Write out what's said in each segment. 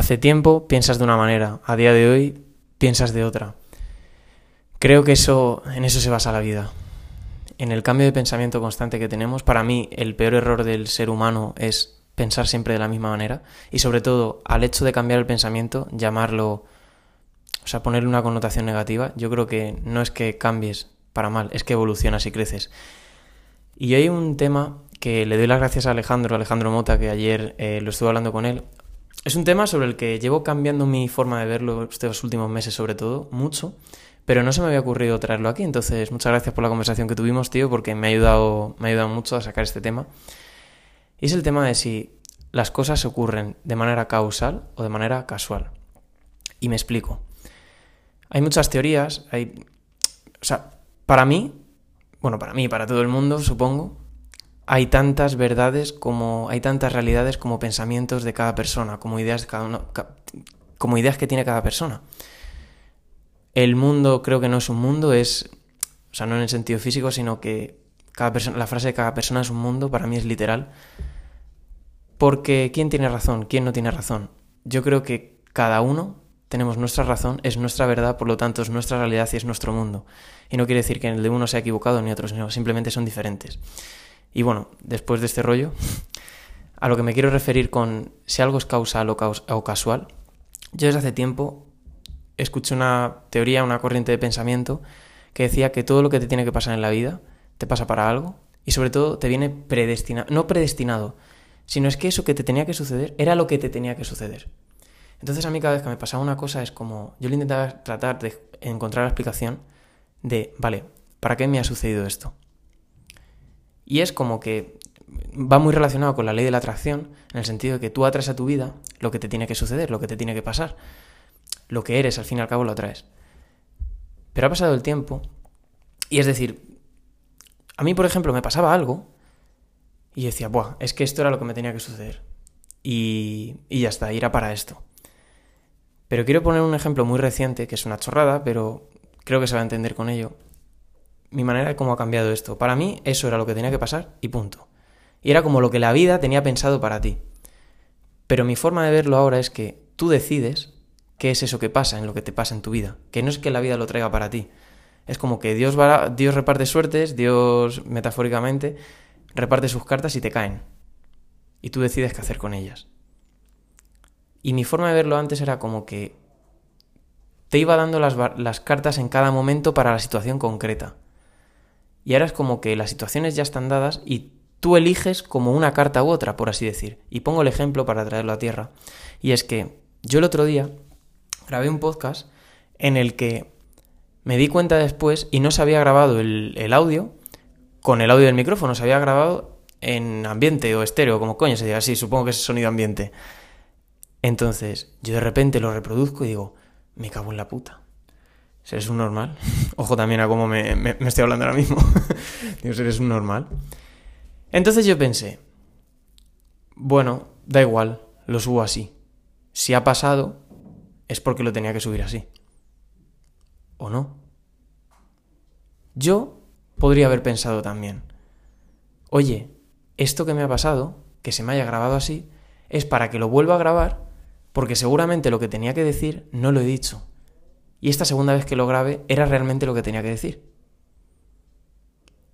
Hace tiempo piensas de una manera, a día de hoy piensas de otra. Creo que eso, en eso se basa la vida. En el cambio de pensamiento constante que tenemos, para mí el peor error del ser humano es pensar siempre de la misma manera y sobre todo al hecho de cambiar el pensamiento, llamarlo, o sea, ponerle una connotación negativa, yo creo que no es que cambies para mal, es que evolucionas y creces. Y hay un tema que le doy las gracias a Alejandro, Alejandro Mota, que ayer eh, lo estuve hablando con él. Es un tema sobre el que llevo cambiando mi forma de verlo estos últimos meses, sobre todo, mucho, pero no se me había ocurrido traerlo aquí. Entonces, muchas gracias por la conversación que tuvimos, tío, porque me ha ayudado, me ha ayudado mucho a sacar este tema. Y es el tema de si las cosas ocurren de manera causal o de manera casual. Y me explico. Hay muchas teorías, hay... O sea, para mí, bueno, para mí, para todo el mundo, supongo, hay tantas verdades como hay tantas realidades como pensamientos de cada persona, como ideas de cada uno, como ideas que tiene cada persona. El mundo creo que no es un mundo, es o sea, no en el sentido físico, sino que cada persona, la frase de cada persona es un mundo, para mí es literal. Porque ¿quién tiene razón? ¿Quién no tiene razón? Yo creo que cada uno tenemos nuestra razón, es nuestra verdad, por lo tanto es nuestra realidad y es nuestro mundo. Y no quiere decir que el de uno sea equivocado ni otro, sino simplemente son diferentes. Y bueno, después de este rollo, a lo que me quiero referir con si algo es causal o, casual, yo desde hace tiempo escuché una teoría, una corriente de pensamiento que decía que todo lo que te tiene que pasar en la vida te pasa para algo y sobre todo te viene predestinado, no predestinado, sino es que eso que te tenía que suceder era lo que te tenía que suceder. Entonces a mí cada vez que me pasaba una cosa es como, yo le intentaba tratar de encontrar la explicación de, vale, ¿para qué me ha sucedido esto? Y es como que va muy relacionado con la ley de la atracción, en el sentido de que tú atraes a tu vida lo que te tiene que suceder, lo que te tiene que pasar. Lo que eres, al fin y al cabo, lo atraes. Pero ha pasado el tiempo, y es decir, a mí, por ejemplo, me pasaba algo, y decía, Buah, es que esto era lo que me tenía que suceder. Y, y ya está, irá para esto. Pero quiero poner un ejemplo muy reciente, que es una chorrada, pero creo que se va a entender con ello, mi manera de cómo ha cambiado esto. Para mí eso era lo que tenía que pasar y punto. Y era como lo que la vida tenía pensado para ti. Pero mi forma de verlo ahora es que tú decides qué es eso que pasa en lo que te pasa en tu vida. Que no es que la vida lo traiga para ti. Es como que Dios, Dios reparte suertes, Dios metafóricamente reparte sus cartas y te caen. Y tú decides qué hacer con ellas. Y mi forma de verlo antes era como que te iba dando las, las cartas en cada momento para la situación concreta. Y ahora es como que las situaciones ya están dadas y tú eliges como una carta u otra, por así decir. Y pongo el ejemplo para traerlo a tierra. Y es que yo el otro día grabé un podcast en el que me di cuenta después y no se había grabado el, audio con el audio del micrófono, se había grabado en ambiente o estéreo, como coño se diga así, supongo que es sonido ambiente. Entonces, yo de repente lo reproduzco y digo, me cago en la puta. ¿Eres un normal? Ojo también a cómo me, estoy hablando ahora mismo. Digo, ¿eres un normal? Entonces yo pensé, bueno, da igual, lo subo así. Si ha pasado, es porque lo tenía que subir así. ¿O no? Yo podría haber pensado también, oye, esto que me ha pasado, que se me haya grabado así, es para que lo vuelva a grabar, porque seguramente lo que tenía que decir no lo he dicho y esta segunda vez que lo grabé era realmente lo que tenía que decir.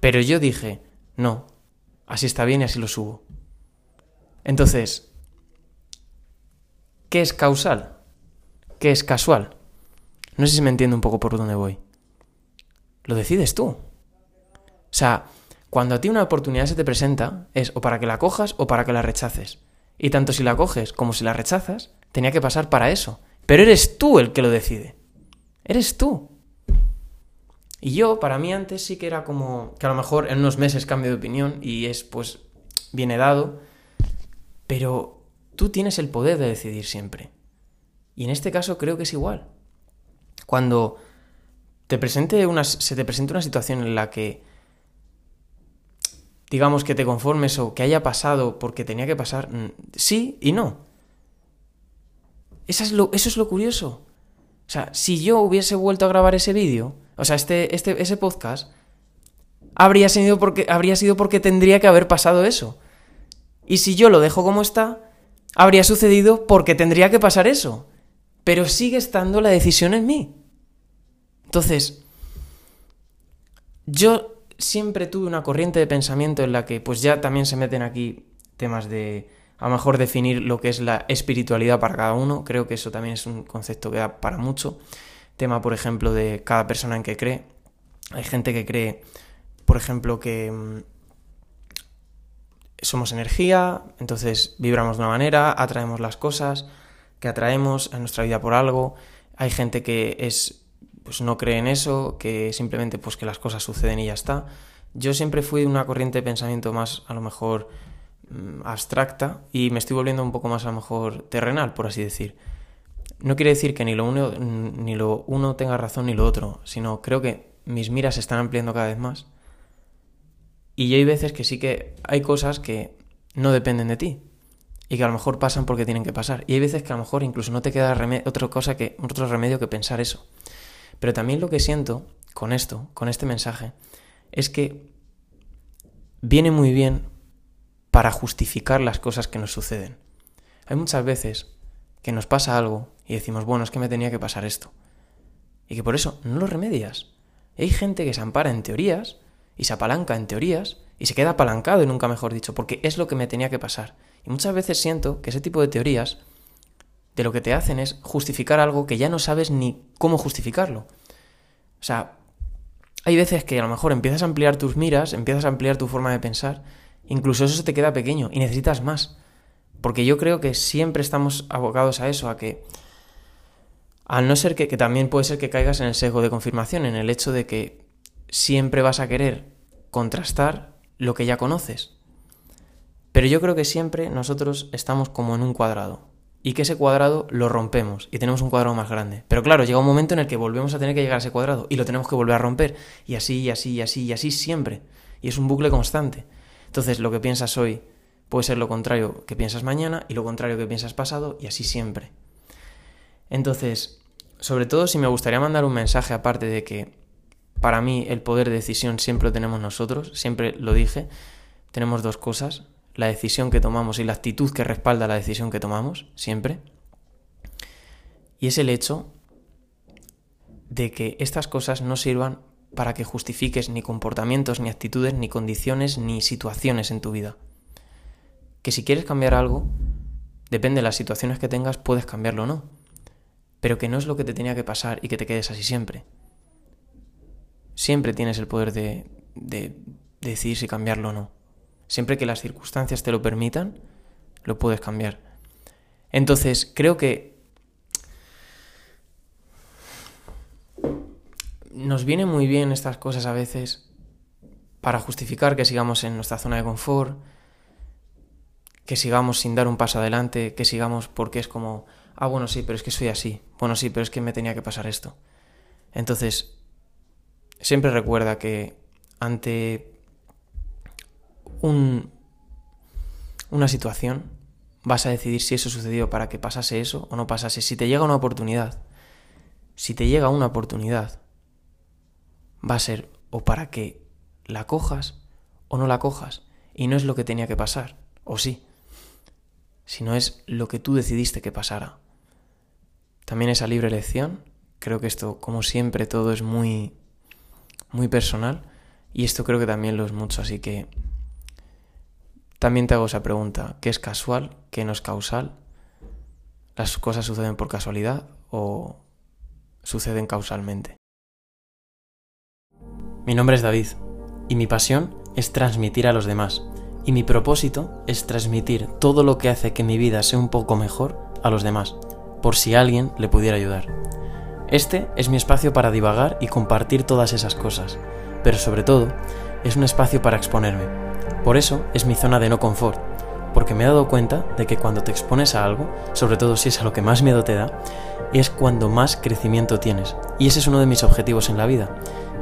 Pero yo dije, no, así está bien y así lo subo. Entonces, ¿qué es causal? ¿Qué es casual? No sé si me entiendo un poco por dónde voy. Lo decides tú. O sea, cuando a ti una oportunidad se te presenta, es o para que la cojas o para que la rechaces. Y tanto si la coges como si la rechazas, tenía que pasar para eso. Pero eres tú el que lo decide. Eres tú. Y yo, para mí antes sí que era como que a lo mejor en unos meses cambio de opinión y es pues viene dado, pero tú tienes el poder de decidir siempre. Y en este caso creo que es igual. Cuando te presente una, se te presenta una situación en la que digamos que te conformes o que haya pasado porque tenía que pasar, mm, sí y no. Eso es lo, eso es lo curioso. O sea, si yo hubiese vuelto a grabar ese vídeo, o sea, este, este, ese podcast, habría sido, porque, habría sido porque tendría que haber pasado eso. Y si yo lo dejo como está, habría sucedido porque tendría que pasar eso. Pero sigue estando la decisión en mí. Entonces, yo siempre tuve una corriente de pensamiento en la que pues ya también se meten aquí temas de a mejor definir lo que es la espiritualidad para cada uno. Creo que eso también es un concepto que da para mucho. Tema, por ejemplo, de cada persona en que cree. Hay gente que cree, por ejemplo, que mm, somos energía, entonces vibramos de una manera, atraemos las cosas que atraemos en nuestra vida por algo. Hay gente que es pues no cree en eso, que simplemente pues que las cosas suceden y ya está. Yo siempre fui una corriente de pensamiento más a lo mejor abstracta y me estoy volviendo un poco más a lo mejor terrenal, por así decir. No quiere decir que ni lo uno, ni lo uno tenga razón ni lo otro, sino creo que mis miras se están ampliando cada vez más y hay veces que sí que hay cosas que no dependen de ti y que a lo mejor pasan porque tienen que pasar. Y hay veces que a lo mejor incluso no te queda otra cosa que otro remedio que pensar eso. Pero también lo que siento con esto, con este mensaje, es que viene muy bien para justificar las cosas que nos suceden. Hay muchas veces que nos pasa algo y decimos, bueno, es que me tenía que pasar esto. Y que por eso no lo remedias. hay gente que se ampara en teorías y se apalanca en teorías y se queda apalancado y nunca mejor dicho, porque es lo que me tenía que pasar. Y muchas veces siento que ese tipo de teorías de lo que te hacen es justificar algo que ya no sabes ni cómo justificarlo. O sea, hay veces que a lo mejor empiezas a ampliar tus miras, empiezas a ampliar tu forma de pensar, incluso eso se te queda pequeño y necesitas más. Porque yo creo que siempre estamos abocados a eso, a que al no ser que, que también puede ser que caigas en el sesgo de confirmación, en el hecho de que siempre vas a querer contrastar lo que ya conoces. Pero yo creo que siempre nosotros estamos como en un cuadrado y que ese cuadrado lo rompemos y tenemos un cuadrado más grande. Pero claro, llega un momento en el que volvemos a tener que llegar a ese cuadrado y lo tenemos que volver a romper y así y así y así y así siempre. Y es un bucle constante. Entonces lo que piensas hoy puede ser lo contrario que piensas mañana y lo contrario que piensas pasado y así siempre. Entonces, sobre todo si me gustaría mandar un mensaje aparte de que para mí el poder de decisión siempre lo tenemos nosotros, siempre lo dije. Tenemos dos cosas, la decisión que tomamos y la actitud que respalda la decisión que tomamos, siempre. Y es el hecho de que estas cosas no sirvan para que justifiques ni comportamientos, ni actitudes, ni condiciones, ni situaciones en tu vida. Que si quieres cambiar algo, depende de las situaciones que tengas, puedes cambiarlo o no. Pero que no es lo que te tenía que pasar y que te quedes así siempre siempre tienes el poder de, decidir si cambiarlo o no. Siempre que las circunstancias te lo permitan, lo puedes cambiar. Entonces, creo que nos vienen muy bien estas cosas a veces para justificar que sigamos en nuestra zona de confort, que sigamos sin dar un paso adelante, que sigamos porque es como, ah, bueno, sí, pero es que soy así, bueno, sí, pero es que me tenía que pasar esto. Entonces, siempre recuerda que ante un, una situación vas a decidir si eso sucedió para que pasase eso o no pasase. Si te llega una oportunidad, si te llega una oportunidad, va a ser o para que la cojas o no la cojas. Y no es lo que tenía que pasar, o sí, sino es lo que tú decidiste que pasara. También esa libre elección, creo que esto, como siempre, todo es muy muy personal y esto creo que también lo es mucho, así que también te hago esa pregunta, ¿qué es casual? ¿Qué no es causal? ¿Las cosas suceden por casualidad o suceden causalmente? Mi nombre es David y mi pasión es transmitir a los demás y mi propósito es transmitir todo lo que hace que mi vida sea un poco mejor a los demás, por si alguien le pudiera ayudar. Este es mi espacio para divagar y compartir todas esas cosas, pero sobre todo es un espacio para exponerme. Por eso es mi zona de no confort, porque me he dado cuenta de que cuando te expones a algo, sobre todo si es a lo que más miedo te da, es cuando más crecimiento tienes. Y ese es uno de mis objetivos en la vida,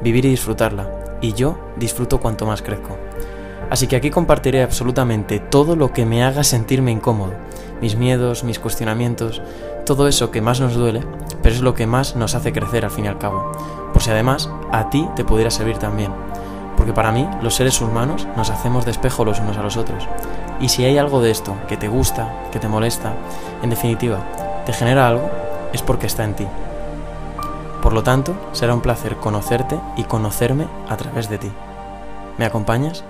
vivir y disfrutarla, y yo disfruto cuanto más crezco. Así que aquí compartiré absolutamente todo lo que me haga sentirme incómodo, mis miedos, mis cuestionamientos, todo eso que más nos duele, pero es lo que más nos hace crecer al fin y al cabo, por si además a ti te pudiera servir también, porque para mí los seres humanos nos hacemos despejo los unos a los otros, y si hay algo de esto que te gusta, que te molesta, en definitiva, te genera algo, es porque está en ti. Por lo tanto, será un placer conocerte y conocerme a través de ti. ¿Me acompañas?